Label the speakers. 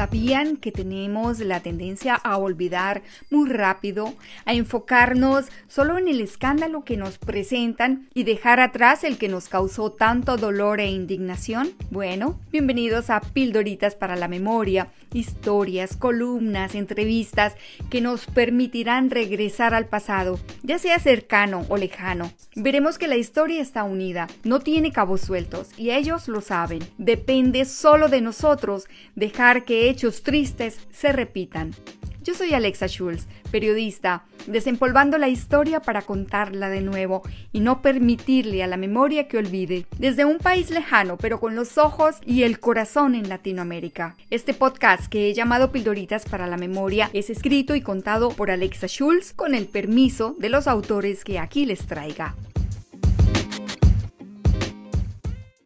Speaker 1: ¿Sabían que tenemos la tendencia a olvidar muy rápido, a enfocarnos solo en el escándalo que nos presentan y dejar atrás el que nos causó tanto dolor e indignación? Bueno, bienvenidos a Pildoritas para la Memoria, historias, columnas, entrevistas que nos permitirán regresar al pasado, ya sea cercano o lejano. Veremos que la historia está unida, no tiene cabos sueltos y ellos lo saben. Depende solo de nosotros dejar que hechos tristes se repitan. Yo soy Alexa Schulz, periodista, desempolvando la historia para contarla de nuevo y no permitirle a la memoria que olvide, desde un país lejano, pero con los ojos y el corazón en Latinoamérica. Este podcast que he llamado Pildoritas para la Memoria es escrito y contado por Alexa Schulz con el permiso de los autores que aquí les traiga.